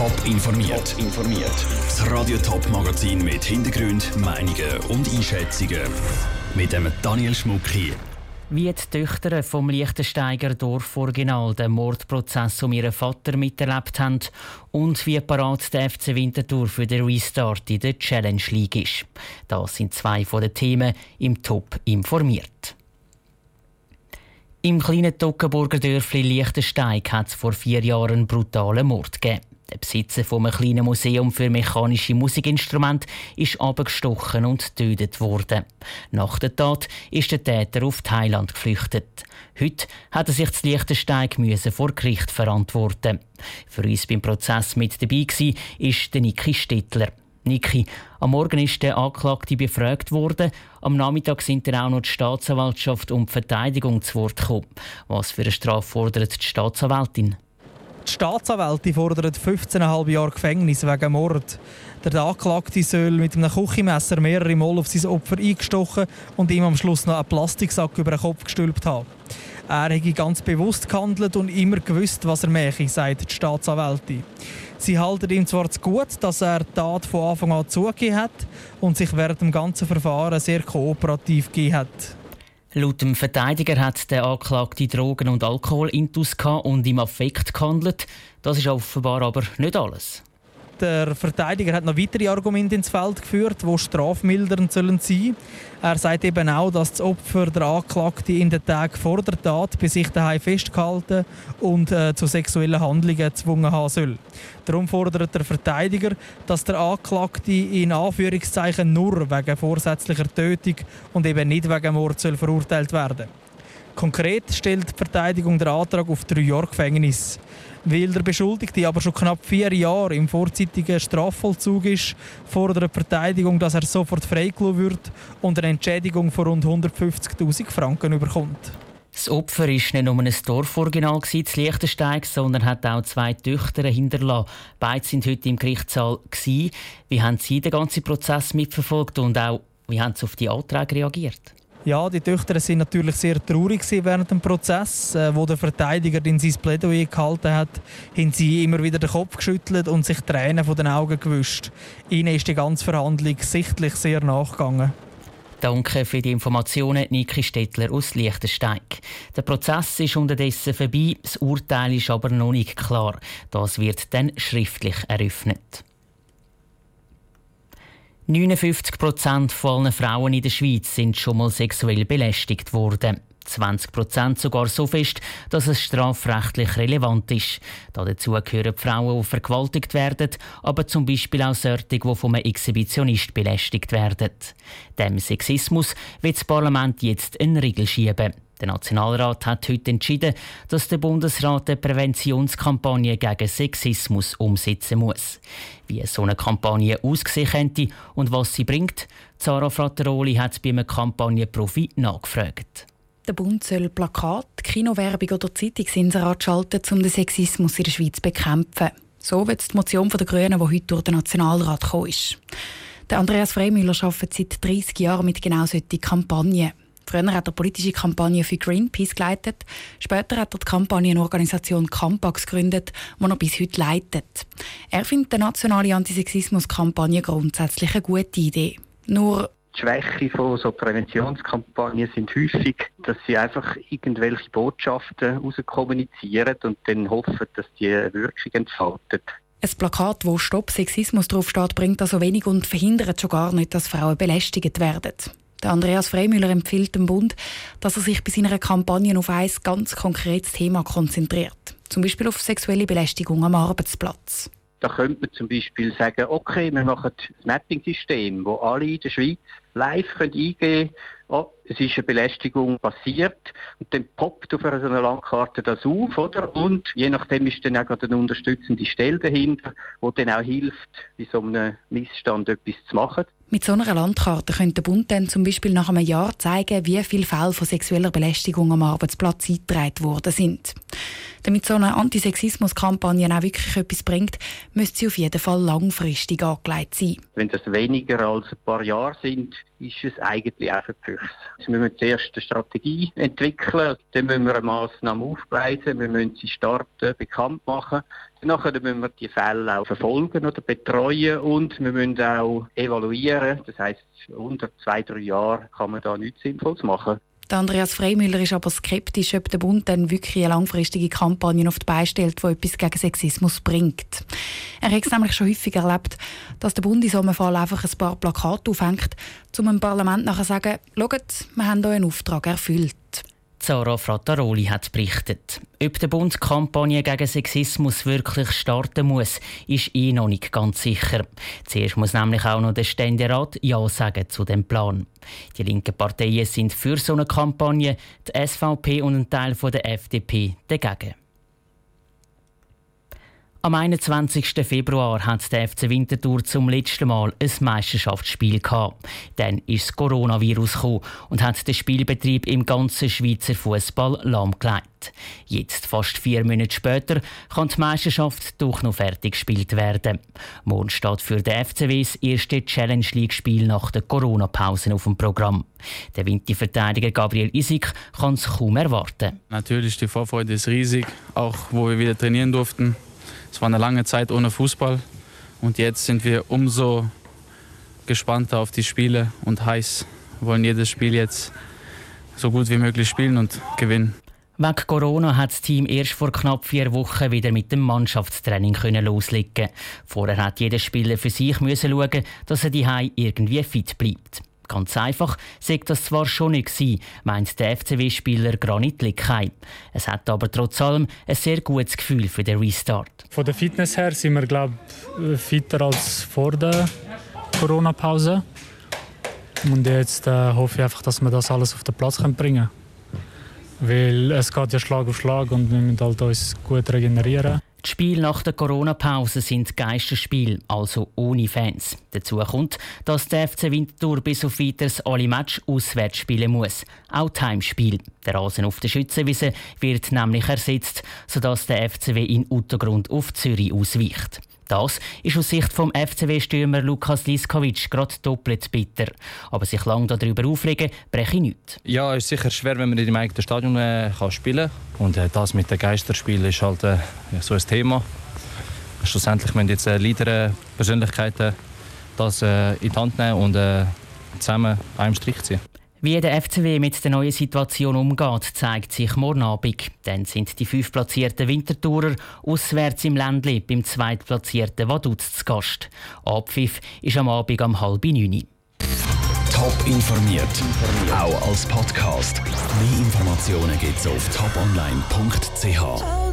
Top informiert. informiert. Das Radio Top Magazin mit Hintergrund, Meinungen und Einschätzungen mit dem Daniel Schmuck hier. Wie die Töchter vom Liechtensteiger Dorforiginal den Mordprozess um ihren Vater miterlebt haben und wie parat der FC Winterthur für den Restart in der Challenge League ist. Das sind zwei von den Themen im Top informiert. Im kleinen Toggenburger Dörfli Liechtensteig hat es vor vier Jahren einen brutalen Mord gegeben. Der Besitzer von einem kleinen Museum für mechanische Musikinstrumente ist abgestochen und getötet worden. Nach der Tat ist der Täter auf Thailand geflüchtet. Heute hat er sich zu Liechtensteig vor Gericht verantworten. Für uns beim Prozess mit dabei war ist der Niki Stittler. Niki, am Morgen ist der Anklagte befragt worden. Am Nachmittag sind dann auch noch die Staatsanwaltschaft und die Verteidigung zu Wort gekommen. Was für eine Strafe fordert die Staatsanwältin? Die Staatsanwältin fordert 15,5 Jahre Gefängnis wegen Mord. Der Anklagte soll mit einem Küchenmesser mehrere Mal auf sein Opfer eingestochen und ihm am Schluss noch einen Plastiksack über den Kopf gestülpt haben. Er hätte ganz bewusst gehandelt und immer gewusst, was er mache, sagt die Staatsanwältin. Sie halten ihm zwar zu gut, dass er die Tat von Anfang an zugegeben hat und sich während dem ganzen Verfahren sehr kooperativ gegeben hat. Laut dem Verteidiger hat der Anklagte Drogen- und Alkoholintus und im Affekt gehandelt. Das ist offenbar aber nicht alles. Der Verteidiger hat noch weitere Argumente ins Feld geführt, die strafmildernd sollen sein. Er sagt eben auch, dass das Opfer der Anklagte in den Tagen vor der Tat bei sich daheim festgehalten und äh, zu sexuellen Handlungen gezwungen haben soll. Darum fordert der Verteidiger, dass der Anklagte in Anführungszeichen nur wegen vorsätzlicher Tötung und eben nicht wegen Mord soll verurteilt werden. Konkret stellt die Verteidigung den Antrag auf drei Jahre Gefängnis. Weil der Beschuldigte aber schon knapp vier Jahre im vorzeitigen Strafvollzug ist, fordert die Verteidigung, dass er sofort freigelassen wird und eine Entschädigung von rund 150.000 Franken bekommt. Das Opfer war nicht nur ein Dorforiginal zu Liechtenstein, sondern hat auch zwei Töchter hinterlassen. Beide sind heute im Gerichtssaal. Wie haben Sie den ganzen Prozess mitverfolgt und auch wie haben Sie auf die Anträge reagiert? Ja, die Töchter sind natürlich sehr traurig während dem Prozess, äh, wo der Verteidiger in sein Plädoyer gehalten hat, haben sie immer wieder den Kopf geschüttelt und sich Tränen von den Augen gewischt. Ihnen ist die ganze Verhandlung sichtlich sehr nachgegangen. Danke für die Informationen, Niki Stettler aus Liechtensteig. Der Prozess ist unterdessen vorbei, das Urteil ist aber noch nicht klar. Das wird dann schriftlich eröffnet. 59 Prozent aller Frauen in der Schweiz sind schon mal sexuell belästigt worden. 20 Prozent sogar so fest, dass es strafrechtlich relevant ist. Dazu gehören Frauen, die vergewaltigt werden, aber zum Beispiel auch solche, die vom Exhibitionist belästigt werden. Dem Sexismus wird das Parlament jetzt einen Riegel schieben. Der Nationalrat hat heute entschieden, dass der Bundesrat eine Präventionskampagne gegen Sexismus umsetzen muss. Wie so eine Kampagne aussehen könnte und was sie bringt, Zara Frattaroli hat bei einem Kampagnenprofi nachgefragt. Der Bund soll Plakat, Kinowerbung oder Zeitungsinserat schalten, um den Sexismus in der Schweiz zu bekämpfen. So wird die Motion der Grünen, die heute durch den Nationalrat gekommen ist. Der Andreas Freimüller arbeitet seit 30 Jahren mit genau solchen Kampagnen. Früher hat er politische Kampagnen für Greenpeace geleitet. Später hat er die Kampagnenorganisation Campax gegründet, die er bis heute leitet. Er findet die nationale Antisexismus-Kampagne grundsätzlich eine gute Idee. Nur die Schwäche von so Präventionskampagnen sind häufig, dass sie einfach irgendwelche Botschaften rauskommunizieren und dann hoffen, dass die Wirkung entfaltet. Ein Plakat, wo Stopp Sexismus draufsteht, bringt also wenig und verhindert schon gar nicht, dass Frauen belästigt werden. Der Andreas Freimüller empfiehlt dem Bund, dass er sich bei seiner Kampagne auf ein ganz konkretes Thema konzentriert. Zum Beispiel auf sexuelle Belästigung am Arbeitsplatz. Da könnte man zum Beispiel sagen, okay, wir machen ein Mapping-System, wo alle in der Schweiz live eingeben können, oh, es ist eine Belästigung passiert und dann poppt auf einer so einer Landkarte das auf, oder? Und je nachdem ist dann auch eine unterstützende Stelle dahinter, die dann auch hilft, bei so einem Missstand etwas zu machen. Mit so einer Landkarte könnte der Bund dann zum Beispiel nach einem Jahr zeigen, wie viele Fälle von sexueller Belästigung am Arbeitsplatz eingetragen worden sind. Damit so eine Antisexismus-Kampagne auch wirklich etwas bringt, müsste sie auf jeden Fall langfristig angelegt sein. Wenn das weniger als ein paar Jahre sind, ist es eigentlich auch für die Füchse. Also wir müssen zuerst eine Strategie entwickeln, dann müssen wir eine Massnahme aufgleisen, wir müssen sie starten, bekannt machen. Danach müssen wir die Fälle auch verfolgen oder betreuen und wir müssen auch evaluieren. Das heißt, unter zwei, drei Jahren kann man da nichts Sinnvolles machen. Der Andreas Freimüller ist aber skeptisch, ob der Bund dann wirklich eine langfristige Kampagne auf die Beine stellt, die etwas gegen Sexismus bringt. Er hat es nämlich schon häufig erlebt, dass der Bund in so einem Fall einfach ein paar Plakate aufhängt, um dem Parlament nachher zu sagen, schaut, wir haben euren Auftrag erfüllt. Zara Frattaroli hat berichtet. Ob der Bund Kampagne gegen Sexismus wirklich starten muss, ist eh noch nicht ganz sicher. Zuerst muss nämlich auch noch der Ständerat Ja sagen zu dem Plan. Die linken Parteien sind für so eine Kampagne, die SVP und ein Teil der FDP dagegen. Am 21. Februar hat der FC Winterthur zum letzten Mal ein Meisterschaftsspiel gehabt. Dann ist das Coronavirus und hat den Spielbetrieb im ganzen Schweizer Fußball lahmgelegt. Jetzt, fast vier Monate später, kann die Meisterschaft doch noch fertig gespielt werden. Morgen steht für den FCW das erste Challenge League-Spiel nach der Corona-Pause auf dem Programm. Der Winterverteidiger Gabriel Isik kann es kaum erwarten. Natürlich, die Vorfreude ist riesig, auch wo wir wieder trainieren durften. Es war eine lange Zeit ohne Fußball und jetzt sind wir umso gespannter auf die Spiele und heiß. Wir wollen jedes Spiel jetzt so gut wie möglich spielen und gewinnen. Wegen Corona hat das Team erst vor knapp vier Wochen wieder mit dem Mannschaftstraining loslegen. Vorher hat jeder Spieler für sich schauen, dass er die irgendwie fit bleibt. Ganz einfach sagt das zwar schon nicht gewesen, meint der FCW-Spieler Granit Lickheim. Es hat aber trotz allem ein sehr gutes Gefühl für den Restart. Von der Fitness her sind wir glaube ich, fitter als vor der Corona-Pause. Und jetzt äh, hoffe ich einfach, dass wir das alles auf den Platz bringen können. Weil es geht ja Schlag auf Schlag und wir müssen halt uns gut regenerieren. Die Spiele nach der Corona-Pause sind Geisterspiele, also ohne Fans. Dazu kommt, dass der FC Winterthur bis auf weiteres alle Match auswärts spielen muss. Auch Timespiel. Der Rasen auf der Schützenwiese wird nämlich ersetzt, sodass der FCW in Untergrund auf Zürich ausweicht. Das ist aus Sicht vom FCW-Stürmer Lukas Liskovic gerade doppelt bitter. Aber sich lange darüber aufregen, breche nichts. Ja, es ist sicher schwer, wenn man in dem eigenen Stadion äh, kann spielen kann. Und äh, das mit den Geisterspielen ist halt äh, so ein Thema. Schlussendlich müssen jetzt äh, Leader, Persönlichkeiten das äh, in die Hand nehmen und äh, zusammen einem Strich ziehen. Wie der FCW mit der neuen Situation umgeht, zeigt sich morgen Abend. Dann sind die fünf platzierten Wintertourer auswärts im Ländli beim zweitplatzierten Vaduz zu Gast. Abpfiff ist am Abend um halb neun. Top informiert, auch als Podcast. Mehr Informationen gibt es auf toponline.ch.